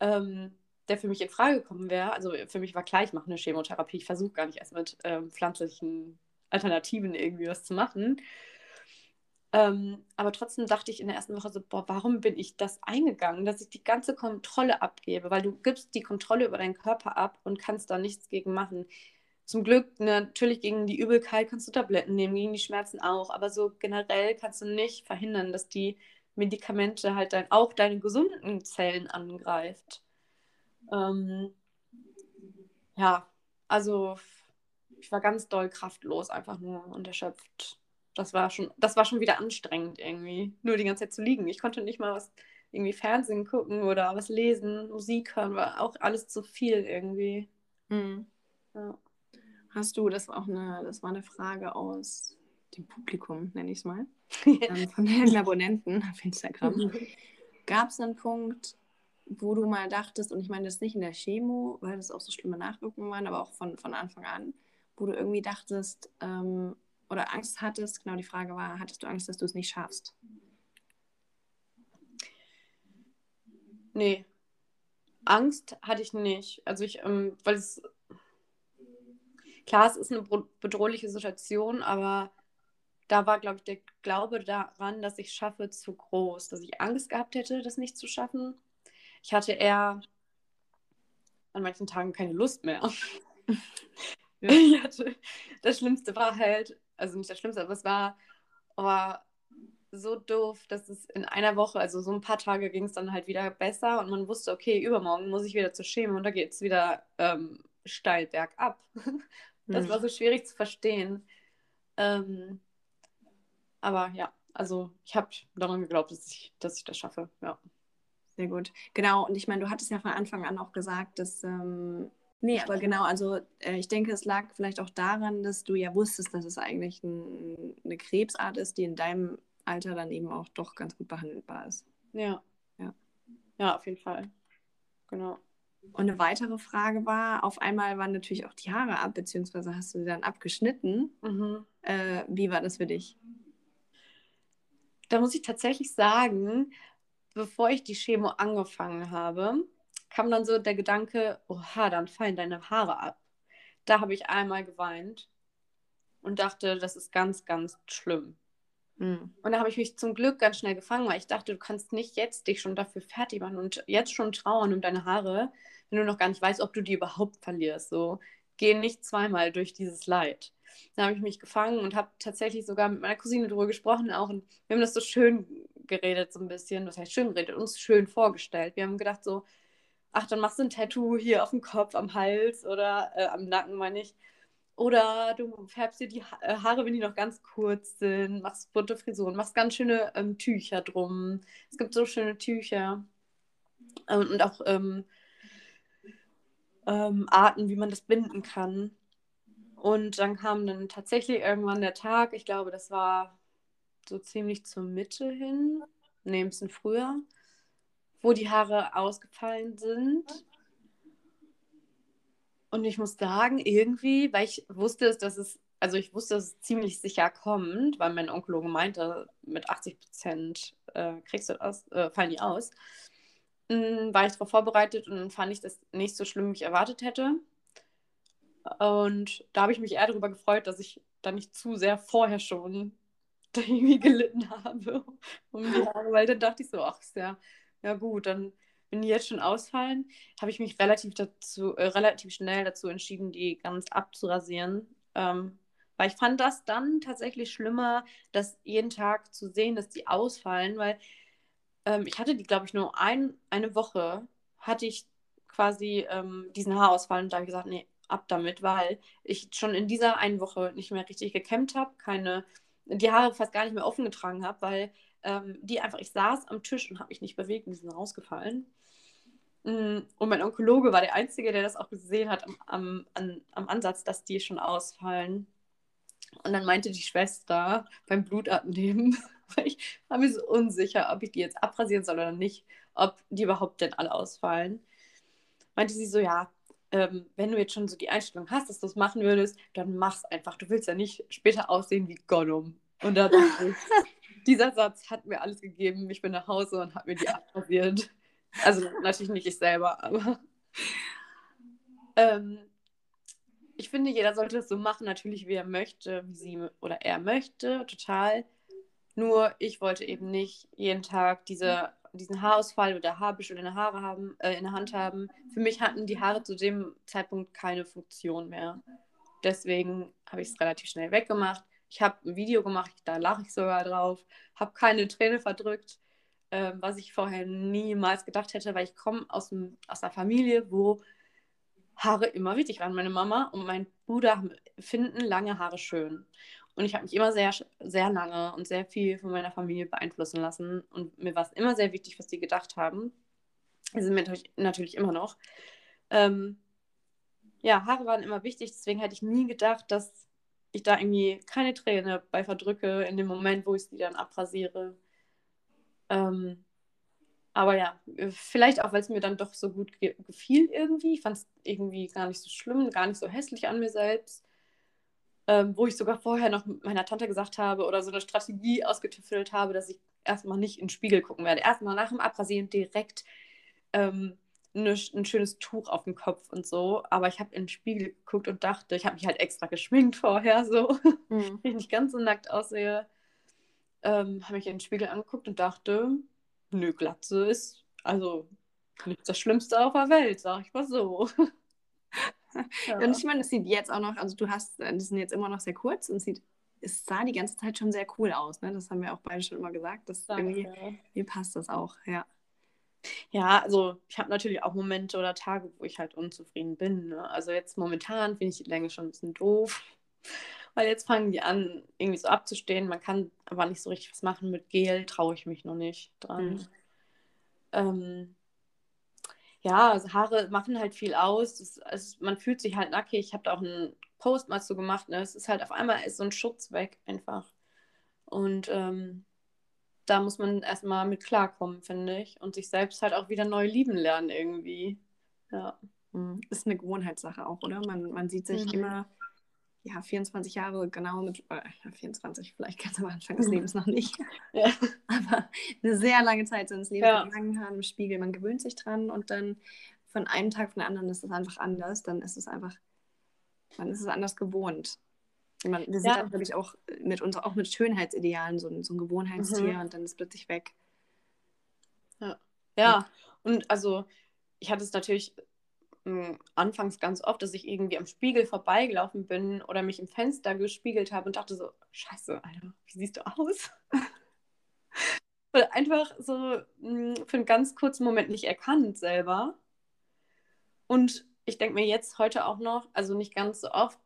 ähm, der für mich in Frage gekommen wäre. Also für mich war klar, ich mache eine Chemotherapie. Ich versuche gar nicht erst mit ähm, pflanzlichen Alternativen irgendwie was zu machen. Ähm, aber trotzdem dachte ich in der ersten Woche so, boah, warum bin ich das eingegangen, dass ich die ganze Kontrolle abgebe? Weil du gibst die Kontrolle über deinen Körper ab und kannst da nichts gegen machen. Zum Glück, natürlich gegen die Übelkeit kannst du Tabletten nehmen, gegen die Schmerzen auch, aber so generell kannst du nicht verhindern, dass die Medikamente halt dein, auch deine gesunden Zellen angreift. Ähm, ja, also ich war ganz doll kraftlos, einfach nur und erschöpft das war schon, das war schon wieder anstrengend irgendwie. Nur die ganze Zeit zu liegen. Ich konnte nicht mal was irgendwie Fernsehen gucken oder was lesen, Musik hören, war auch alles zu viel irgendwie. Mhm. Ja. Hast du, das war auch eine, das war eine Frage aus dem Publikum, nenne ich es mal, ähm, von den Abonnenten auf Instagram. Gab es einen Punkt, wo du mal dachtest, und ich meine das nicht in der Chemo, weil das auch so schlimme Nachwirkungen waren, aber auch von, von Anfang an, wo du irgendwie dachtest ähm, oder Angst hattest, genau die Frage war, hattest du Angst, dass du es nicht schaffst? Nee. Angst hatte ich nicht. Also ich, ähm, weil es klar, es ist eine bedrohliche Situation, aber da war, glaube ich, der Glaube daran, dass ich es schaffe, zu groß, dass ich Angst gehabt hätte, das nicht zu schaffen. Ich hatte eher an manchen Tagen keine Lust mehr. ja. hatte, das Schlimmste war halt, also nicht das Schlimmste, aber es war oh, so doof, dass es in einer Woche, also so ein paar Tage ging es dann halt wieder besser und man wusste, okay, übermorgen muss ich wieder zur Chemo und da geht es wieder ähm, steil bergab. das war so schwierig zu verstehen. Ähm, aber ja, also ich habe daran geglaubt, dass ich, dass ich das schaffe, ja. Sehr gut. Genau, und ich meine, du hattest ja von Anfang an auch gesagt, dass. Ähm, nee, aber genau, also äh, ich denke, es lag vielleicht auch daran, dass du ja wusstest, dass es eigentlich ein, eine Krebsart ist, die in deinem Alter dann eben auch doch ganz gut behandelbar ist. Ja. Ja, ja auf jeden Fall. Genau. Und eine weitere Frage war, auf einmal waren natürlich auch die Haare ab, beziehungsweise hast du sie dann abgeschnitten. Mhm. Äh, wie war das für dich? Da muss ich tatsächlich sagen, bevor ich die Chemo angefangen habe, kam dann so der Gedanke, oha, dann fallen deine Haare ab. Da habe ich einmal geweint und dachte, das ist ganz, ganz schlimm. Mhm. Und da habe ich mich zum Glück ganz schnell gefangen, weil ich dachte, du kannst nicht jetzt dich schon dafür fertig machen und jetzt schon trauern um deine Haare, wenn du noch gar nicht weißt, ob du die überhaupt verlierst. So, geh nicht zweimal durch dieses Leid. Da habe ich mich gefangen und habe tatsächlich sogar mit meiner Cousine darüber gesprochen auch. Und wir haben das so schön geredet, so ein bisschen. Was heißt schön geredet? Uns schön vorgestellt. Wir haben gedacht so, ach, dann machst du ein Tattoo hier auf dem Kopf, am Hals oder äh, am Nacken, meine ich. Oder du färbst dir die äh, Haare, wenn die noch ganz kurz sind, machst bunte Frisuren, machst ganz schöne ähm, Tücher drum. Es gibt so schöne Tücher. Ähm, und auch ähm, ähm, Arten, wie man das binden kann. Und dann kam dann tatsächlich irgendwann der Tag, ich glaube, das war so ziemlich zur Mitte hin, nee, ein bisschen früher, wo die Haare ausgefallen sind. Und ich muss sagen, irgendwie, weil ich wusste, dass es, also ich wusste, dass es ziemlich sicher kommt, weil mein Onkologe meinte, mit 80 Prozent äh, kriegst du das, äh, fallen die aus, mh, war ich darauf vorbereitet und fand ich das nicht so schlimm, wie ich erwartet hätte. Und da habe ich mich eher darüber gefreut, dass ich da nicht zu sehr vorher schon irgendwie gelitten habe um Haare, weil dann dachte ich so, ach, ist ja, ja gut, dann wenn die jetzt schon ausfallen, habe ich mich relativ, dazu, äh, relativ schnell dazu entschieden, die ganz abzurasieren. Ähm, weil ich fand das dann tatsächlich schlimmer, das jeden Tag zu sehen, dass die ausfallen, weil ähm, ich hatte die, glaube ich, nur ein, eine Woche, hatte ich quasi ähm, diesen Haarausfall und da habe ich gesagt, nee, ab damit, weil ich schon in dieser einen Woche nicht mehr richtig gekämmt habe, keine, die Haare fast gar nicht mehr offen getragen habe, weil ähm, die einfach, ich saß am Tisch und habe mich nicht bewegt und die sind rausgefallen. Mm, und mein Onkologe war der Einzige, der das auch gesehen hat am, am, an, am Ansatz, dass die schon ausfallen. Und dann meinte die Schwester beim Blutabnehmen, weil ich war mir so unsicher, ob ich die jetzt abrasieren soll oder nicht, ob die überhaupt denn alle ausfallen. Meinte sie so, ja, ähm, wenn du jetzt schon so die Einstellung hast, dass du es machen würdest, dann mach's einfach. Du willst ja nicht später aussehen wie Gollum. Und da dachte ich, dieser Satz hat mir alles gegeben. Ich bin nach Hause und habe mir die abrasiert. Also natürlich nicht ich selber, aber ähm, ich finde, jeder sollte es so machen, natürlich wie er möchte, wie sie oder er möchte, total. Nur ich wollte eben nicht jeden Tag diese, diesen Haarausfall oder Haarbisch oder eine Haare haben, äh, in der Hand haben. Für mich hatten die Haare zu dem Zeitpunkt keine Funktion mehr. Deswegen habe ich es relativ schnell weggemacht. Ich habe ein Video gemacht, da lache ich sogar drauf, habe keine Träne verdrückt äh, was ich vorher niemals gedacht hätte, weil ich komme aus, aus einer Familie, wo Haare immer wichtig waren. Meine Mama und mein Bruder finden lange Haare schön. Und ich habe mich immer sehr, sehr lange und sehr viel von meiner Familie beeinflussen lassen. Und mir war es immer sehr wichtig, was die gedacht haben. Sie sind mir natürlich, natürlich immer noch. Ähm, ja, Haare waren immer wichtig, deswegen hätte ich nie gedacht, dass ich da irgendwie keine Träne bei verdrücke in dem Moment, wo ich sie dann abrasiere. Ähm, aber ja, vielleicht auch, weil es mir dann doch so gut ge gefiel irgendwie. Ich fand es irgendwie gar nicht so schlimm, gar nicht so hässlich an mir selbst. Ähm, wo ich sogar vorher noch meiner Tante gesagt habe oder so eine Strategie ausgetüftelt habe, dass ich erstmal nicht in den Spiegel gucken werde. Erstmal nach dem Abrasieren direkt ähm, eine, ein schönes Tuch auf dem Kopf und so. Aber ich habe in den Spiegel geguckt und dachte, ich habe mich halt extra geschminkt vorher, so, mhm. ich nicht ganz so nackt aussehe. Ähm, habe mich in den Spiegel angeguckt und dachte, nö, Glatze ist also nicht das Schlimmste auf der Welt, sag ich mal so. ja. Und ich meine, es sieht jetzt auch noch, also du hast, die sind jetzt immer noch sehr kurz und sieht, es sah die ganze Zeit schon sehr cool aus, ne? Das haben wir auch beide schon immer gesagt. Das irgendwie, mir passt das auch, ja. Ja, also ich habe natürlich auch Momente oder Tage, wo ich halt unzufrieden bin. Ne? Also jetzt momentan finde ich die Länge schon ein bisschen doof, weil jetzt fangen die an, irgendwie so abzustehen. Man kann aber nicht so richtig was machen mit Gel, traue ich mich noch nicht dran. Mhm. Ähm, ja, also Haare machen halt viel aus. Das, also man fühlt sich halt nackig. Ich habe da auch einen Post mal so gemacht. Ne? Es ist halt auf einmal ist so ein Schutz weg einfach. Und ähm, da muss man erstmal mit klarkommen, finde ich. Und sich selbst halt auch wieder neu lieben lernen irgendwie. Ja. Mhm. Ist eine Gewohnheitssache auch, oder? Man, man sieht sich mhm. immer, ja, 24 Jahre genau mit, äh, 24 vielleicht ganz am Anfang des mhm. Lebens noch nicht. Ja. Aber eine sehr lange Zeit seines Lebens ja. mit langen Haaren im Spiegel. Man gewöhnt sich dran und dann von einem Tag auf den anderen ist es einfach anders. Dann ist es einfach, man ist es anders gewohnt. Man, wir sind ja. natürlich auch mit uns auch mit Schönheitsidealen so, ein, so ein Gewohnheitstier mhm. und dann ist es plötzlich weg. Ja. ja, und also ich hatte es natürlich anfangs ganz oft, dass ich irgendwie am Spiegel vorbeigelaufen bin oder mich im Fenster gespiegelt habe und dachte so, scheiße, Alter, wie siehst du aus? einfach so mh, für einen ganz kurzen Moment nicht erkannt selber. Und ich denke mir jetzt heute auch noch, also nicht ganz so oft,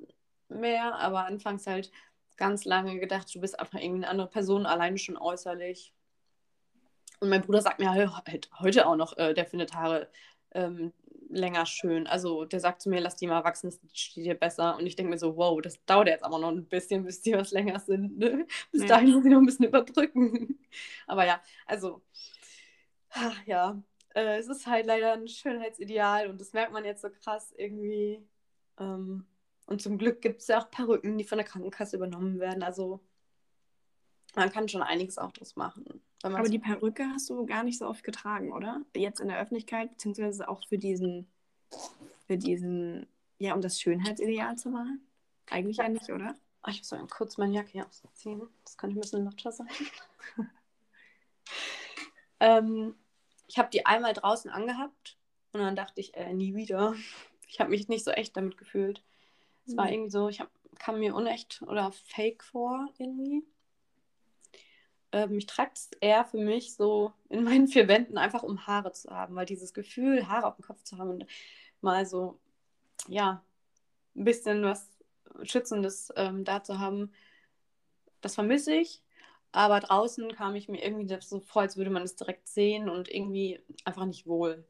mehr, aber anfangs halt ganz lange gedacht, du bist einfach irgendwie eine andere Person, alleine schon äußerlich. Und mein Bruder sagt mir halt heute auch noch, äh, der findet Haare ähm, länger schön. Also der sagt zu mir, lass die mal wachsen, das steht dir besser. Und ich denke mir so, wow, das dauert jetzt aber noch ein bisschen, bis die was länger sind. Ne? Bis ja. dahin muss ich noch ein bisschen überbrücken. aber ja, also, ach, ja, äh, es ist halt leider ein Schönheitsideal und das merkt man jetzt so krass irgendwie. Ähm, und zum Glück gibt es ja auch Perücken, die von der Krankenkasse übernommen werden. Also man kann schon einiges auch draus machen. Aber die Perücke hast du gar nicht so oft getragen, oder? Jetzt in der Öffentlichkeit, beziehungsweise auch für diesen, für diesen, ja, um das Schönheitsideal zu machen? Eigentlich ja, nicht, oder? Oh, ich muss mal kurz meine Jacke hier ausziehen. Das könnte ein bisschen lauter sein. ähm, ich habe die einmal draußen angehabt und dann dachte ich, äh, nie wieder. Ich habe mich nicht so echt damit gefühlt. Es war mhm. irgendwie so, ich hab, kam mir unecht oder fake vor irgendwie. Ähm, ich trage es eher für mich so in meinen vier Wänden einfach, um Haare zu haben, weil dieses Gefühl, Haare auf dem Kopf zu haben und mal so, ja, ein bisschen was Schützendes ähm, da zu haben, das vermisse ich. Aber draußen kam ich mir irgendwie so vor, als würde man es direkt sehen und irgendwie einfach nicht wohl.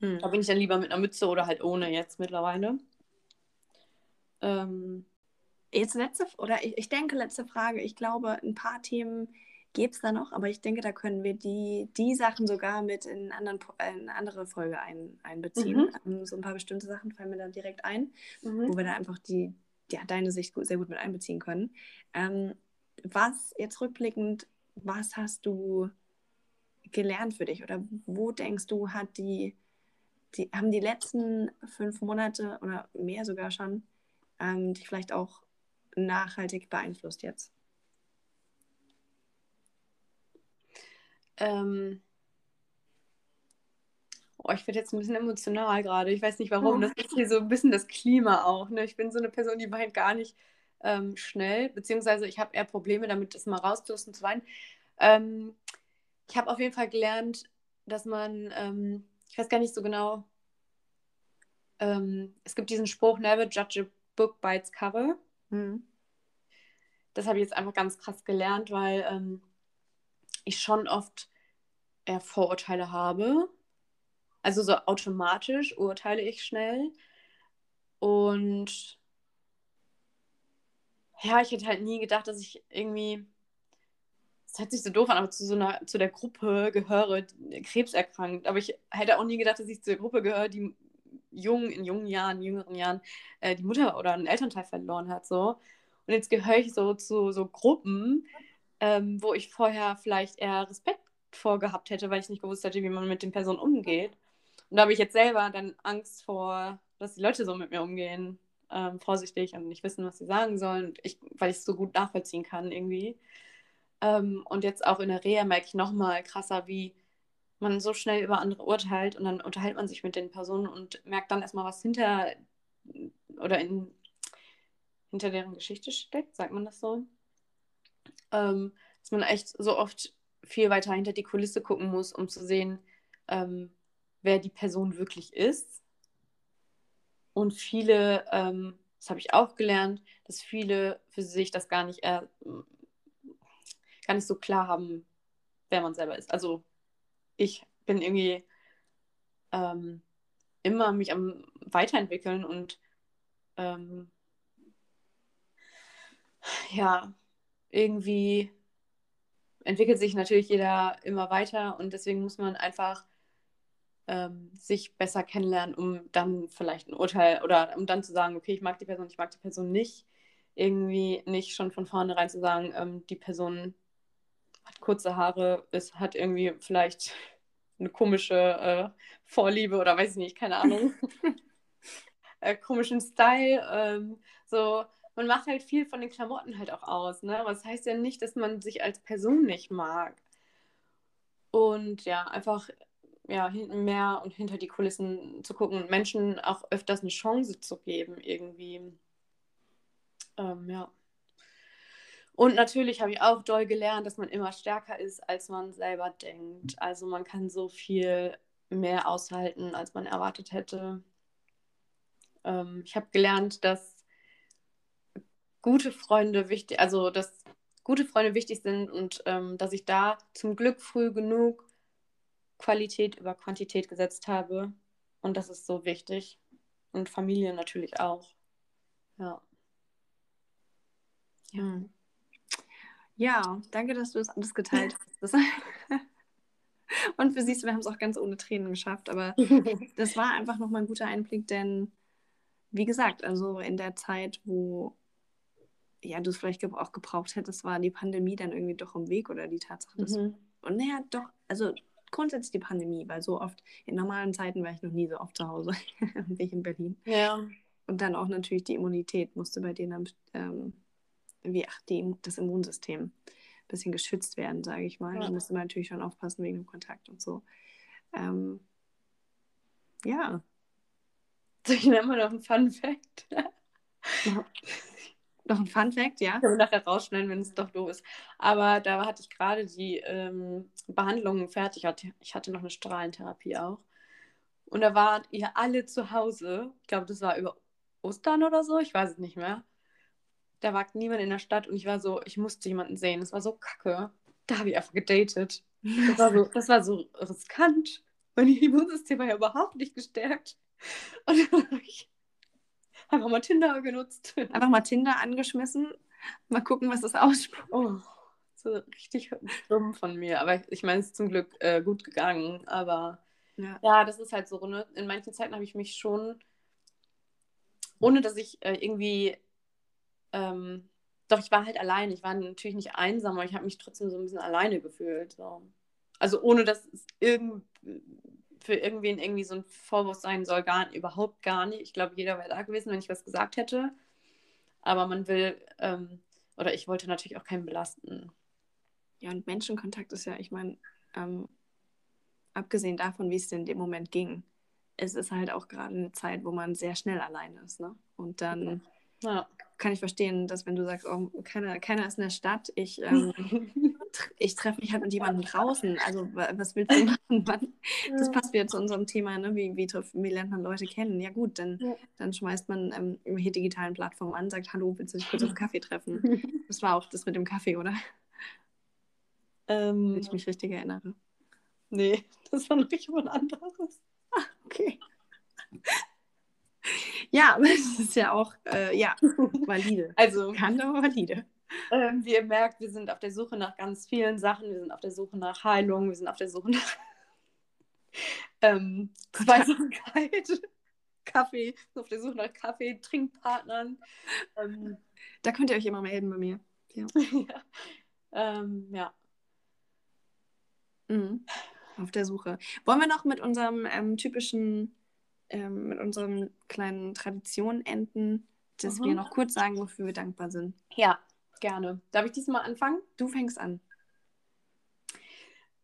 Hm. Da bin ich dann lieber mit einer Mütze oder halt ohne jetzt mittlerweile. Ähm, Jetzt letzte, oder ich, ich denke, letzte Frage. Ich glaube, ein paar Themen gäbe es da noch, aber ich denke, da können wir die, die Sachen sogar mit in, anderen, in eine andere Folge ein, einbeziehen. Mhm. Ähm, so ein paar bestimmte Sachen fallen mir dann direkt ein, mhm. wo wir da einfach die, ja, deine Sicht gut, sehr gut mit einbeziehen können. Ähm, was jetzt rückblickend, was hast du gelernt für dich oder wo denkst du, hat die, die, haben die letzten fünf Monate oder mehr sogar schon ähm, dich vielleicht auch nachhaltig beeinflusst jetzt? Ähm, oh, ich werde jetzt ein bisschen emotional gerade. Ich weiß nicht warum. Das ist hier so ein bisschen das Klima auch. Ne? Ich bin so eine Person, die weint gar nicht ähm, schnell, beziehungsweise ich habe eher Probleme damit, das mal rauszulassen zu weinen. Ähm, ich habe auf jeden Fall gelernt, dass man, ähm, ich weiß gar nicht so genau, ähm, es gibt diesen Spruch, never judge a Book by its Cover. Mhm. Das habe ich jetzt einfach ganz krass gelernt, weil ähm, ich schon oft eher Vorurteile habe. Also so automatisch urteile ich schnell. Und ja, ich hätte halt nie gedacht, dass ich irgendwie, das hört sich so doof an, aber zu so einer, zu der Gruppe gehöre, krebserkrankt. Aber ich hätte auch nie gedacht, dass ich zu der Gruppe gehöre, die jung, in jungen Jahren, jüngeren Jahren, äh, die Mutter oder einen Elternteil verloren hat. So. Und jetzt gehöre ich so zu so Gruppen, ähm, wo ich vorher vielleicht eher Respekt vorgehabt hätte, weil ich nicht gewusst hätte, wie man mit den Personen umgeht. Und da habe ich jetzt selber dann Angst vor, dass die Leute so mit mir umgehen, ähm, vorsichtig und nicht wissen, was sie sagen sollen, ich, weil ich es so gut nachvollziehen kann irgendwie. Ähm, und jetzt auch in der Reha merke ich nochmal krasser, wie man so schnell über andere urteilt und dann unterhält man sich mit den Personen und merkt dann erstmal, was hinter oder in, hinter deren Geschichte steckt, sagt man das so. Ähm, dass man echt so oft viel weiter hinter die Kulisse gucken muss, um zu sehen, ähm, wer die Person wirklich ist. Und viele, ähm, das habe ich auch gelernt, dass viele für sich das gar nicht, äh, gar nicht so klar haben, wer man selber ist. Also ich bin irgendwie ähm, immer mich am Weiterentwickeln und ähm, ja, irgendwie entwickelt sich natürlich jeder immer weiter und deswegen muss man einfach ähm, sich besser kennenlernen, um dann vielleicht ein Urteil oder um dann zu sagen, okay, ich mag die Person, ich mag die Person nicht. Irgendwie nicht schon von vornherein zu sagen, ähm, die Person hat kurze Haare, es hat irgendwie vielleicht eine komische äh, Vorliebe oder weiß ich nicht, keine Ahnung. äh, komischen Style. Ähm, so, man macht halt viel von den Klamotten halt auch aus, ne? Aber das heißt ja nicht, dass man sich als Person nicht mag. Und ja, einfach ja, mehr und hinter die Kulissen zu gucken und Menschen auch öfters eine Chance zu geben, irgendwie. Ähm, ja. Und natürlich habe ich auch doll gelernt, dass man immer stärker ist, als man selber denkt. Also man kann so viel mehr aushalten, als man erwartet hätte. Ähm, ich habe gelernt, dass gute Freunde wichtig, also dass gute Freunde wichtig sind und ähm, dass ich da zum Glück früh genug Qualität über Quantität gesetzt habe. Und das ist so wichtig. Und Familie natürlich auch. Ja. Ja. Ja, danke, dass du das alles geteilt hast. Und für siehst du, wir haben es auch ganz ohne Tränen geschafft. Aber das war einfach nochmal ein guter Einblick, denn wie gesagt, also in der Zeit, wo ja, du es vielleicht auch gebraucht hättest, war die Pandemie dann irgendwie doch im Weg oder die Tatsache, dass. Mhm. Und naja, doch, also grundsätzlich die Pandemie, weil so oft, in normalen Zeiten war ich noch nie so oft zu Hause, bin ich in Berlin. Ja. Und dann auch natürlich die Immunität musste bei denen, ähm, wie, ach, die, das Immunsystem ein bisschen geschützt werden, sage ich mal. Ja. Da musste man natürlich schon aufpassen wegen dem Kontakt und so. Ähm, ja. Soll ich mal noch einen Fun Fact? Noch ein Fun Fact, ja? Ich kann nachher rausschneiden, wenn es doch doof ist. Aber da hatte ich gerade die ähm, Behandlungen fertig. Ich hatte noch eine Strahlentherapie auch. Und da waren ihr alle zu Hause. Ich glaube, das war über Ostern oder so. Ich weiß es nicht mehr. Da war niemand in der Stadt und ich war so, ich musste jemanden sehen. Das war so kacke. Da habe ich einfach gedatet. Das war so, das war so riskant. Mein Immunsystem war ja überhaupt nicht gestärkt. Und dann habe ich Einfach mal Tinder genutzt. Einfach mal Tinder angeschmissen. Mal gucken, was das ausspricht. Oh, so richtig dumm von mir. Aber ich meine, es ist zum Glück äh, gut gegangen. Aber ja. ja. das ist halt so. Ne? In manchen Zeiten habe ich mich schon, ohne dass ich äh, irgendwie, ähm, doch ich war halt allein. Ich war natürlich nicht einsam, aber ich habe mich trotzdem so ein bisschen alleine gefühlt. So. Also ohne dass es irgendwie für irgendwen irgendwie so ein Vorwurf sein soll, gar überhaupt gar nicht. Ich glaube, jeder wäre da gewesen, wenn ich was gesagt hätte. Aber man will, ähm, oder ich wollte natürlich auch keinen belasten. Ja, und Menschenkontakt ist ja, ich meine, ähm, abgesehen davon, wie es in dem Moment ging, es ist halt auch gerade eine Zeit, wo man sehr schnell allein ist. Ne? Und dann ja. Kann ich verstehen, dass wenn du sagst, oh, keiner, keiner ist in der Stadt, ich, ähm, ich treffe mich halt mit jemandem draußen. Also was willst du machen? Mann? Das passt wieder zu unserem Thema, ne? wie, wie, wie lernt man Leute kennen? Ja gut, dann, ja. dann schmeißt man ähm, über digitalen Plattformen an, sagt, hallo, willst du dich kurz auf Kaffee treffen? Das war auch das mit dem Kaffee, oder? Ähm, Wenn ich mich richtig erinnere. Nee, das war noch jemand anderes. Ah, okay. Ja, aber es ist ja auch, äh, ja, valide. Also, Kann aber valide. ähm, wie ihr merkt, wir sind auf der Suche nach ganz vielen Sachen. Wir sind auf der Suche nach Heilung, wir sind auf der Suche nach ähm, Zweisamkeit, Kaffee, auf der Suche nach Kaffee, Trinkpartnern. Ähm, Da könnt ihr euch immer melden bei mir. Ja. ja. Ähm, ja. Mhm. Auf der Suche. Wollen wir noch mit unserem ähm, typischen, ähm, mit unseren kleinen Traditionen enden, dass Mhm. wir noch kurz sagen, wofür wir dankbar sind? ja, gerne. Darf ich diesmal anfangen? Du fängst an.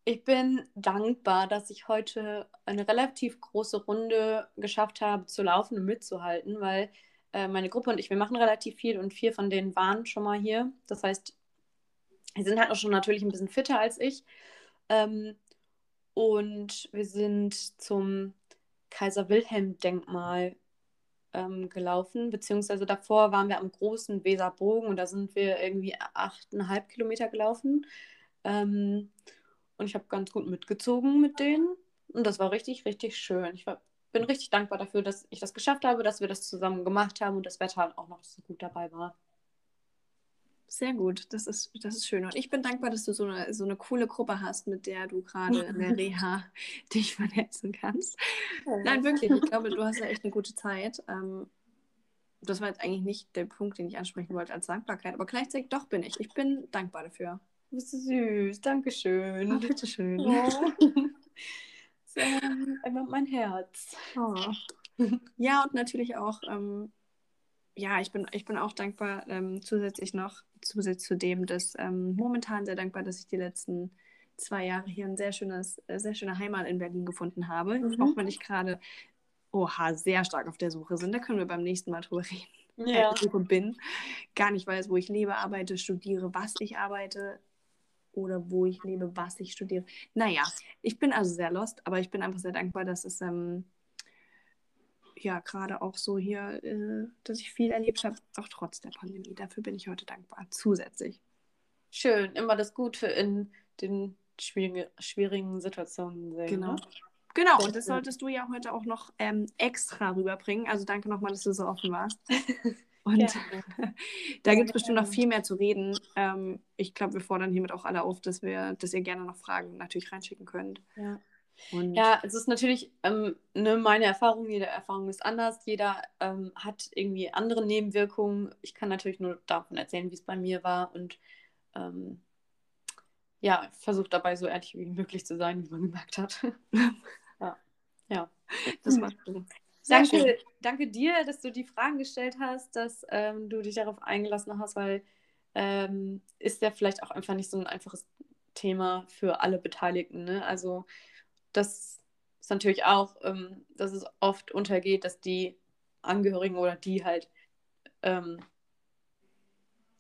Ich bin dankbar, dass ich heute eine relativ große Runde geschafft habe zu laufen und mitzuhalten, weil äh, meine Gruppe und ich, wir machen relativ viel und vier von denen waren schon mal hier. Das heißt, die sind halt auch schon natürlich ein bisschen fitter als ich. Ähm, und wir sind zum Kaiser Wilhelm-Denkmal ähm, gelaufen, beziehungsweise davor waren wir am großen Weserbogen und da sind wir irgendwie achteinhalb Kilometer gelaufen. Ähm, und ich habe ganz gut mitgezogen mit denen. Und das war richtig, richtig schön. Ich war, bin richtig dankbar dafür, dass ich das geschafft habe, dass wir das zusammen gemacht haben und das Wetter auch noch so gut dabei war. Sehr gut, das ist, das ist schön. Und ich bin dankbar, dass du so eine, so eine coole Gruppe hast, mit der du gerade in der Reha dich vernetzen kannst. Nein, wirklich. Ich glaube, du hast ja echt eine gute Zeit. Ähm, das war jetzt eigentlich nicht der Punkt, den ich ansprechen wollte als Dankbarkeit, aber gleichzeitig doch bin ich. Ich bin dankbar dafür. Du bist süß, Dankeschön. Oh, bitteschön. Oh. So, einmal mein Herz. Oh. Ja, und natürlich auch, ähm, ja, ich bin, ich bin auch dankbar, ähm, zusätzlich noch, zusätzlich zu dem, dass ähm, momentan sehr dankbar, dass ich die letzten zwei Jahre hier ein sehr schönes, äh, sehr schöne Heimat in Berlin gefunden habe. Mhm. Auch wenn ich gerade, oha, sehr stark auf der Suche bin. Da können wir beim nächsten Mal drüber reden. Ja. Suche bin, gar nicht weiß, wo ich lebe, arbeite, studiere, was ich arbeite oder wo ich lebe, was ich studiere. Naja, ich bin also sehr lost, aber ich bin einfach sehr dankbar, dass es ähm, ja gerade auch so hier, äh, dass ich viel erlebt habe, auch trotz der Pandemie. Dafür bin ich heute dankbar, zusätzlich. Schön, immer das Gute in den schwierigen, schwierigen Situationen sehen. Genau. Ne? Genau, und das solltest du ja heute auch noch ähm, extra rüberbringen. Also danke nochmal, dass du so offen warst. Und Gerne. da gibt es bestimmt noch viel mehr zu reden. Ähm, ich glaube, wir fordern hiermit auch alle auf, dass wir, dass ihr gerne noch Fragen natürlich reinschicken könnt. Ja. Und Ja, es ist natürlich ähm, ne, meine Erfahrung, jede Erfahrung ist anders. Jeder ähm, hat irgendwie andere Nebenwirkungen. Ich kann natürlich nur davon erzählen, wie es bei mir war und ähm, ja, versuche dabei so ehrlich wie möglich zu sein, wie man gemerkt hat. ja. ja. das macht Sinn. Danke, danke dir, dass du die Fragen gestellt hast, dass ähm, du dich darauf eingelassen hast, weil ähm, ist ja vielleicht auch einfach nicht so ein einfaches Thema für alle Beteiligten. Ne? Also das ist natürlich auch, ähm, dass es oft untergeht, dass die Angehörigen oder die halt ähm,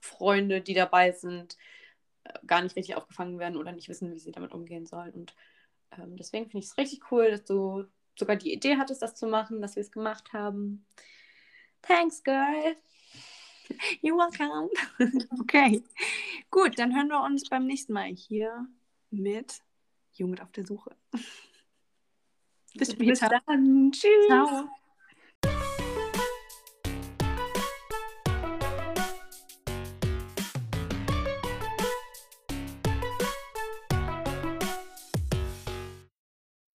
Freunde, die dabei sind, äh, gar nicht richtig aufgefangen werden oder nicht wissen, wie sie damit umgehen sollen. Und ähm, deswegen finde ich es richtig cool, dass du sogar die Idee hattest, das zu machen, dass wir es gemacht haben. Thanks, girl. You're welcome. okay. Gut, dann hören wir uns beim nächsten Mal hier mit Jugend auf der Suche. Bis Bis später. dann. Tschüss. Ciao.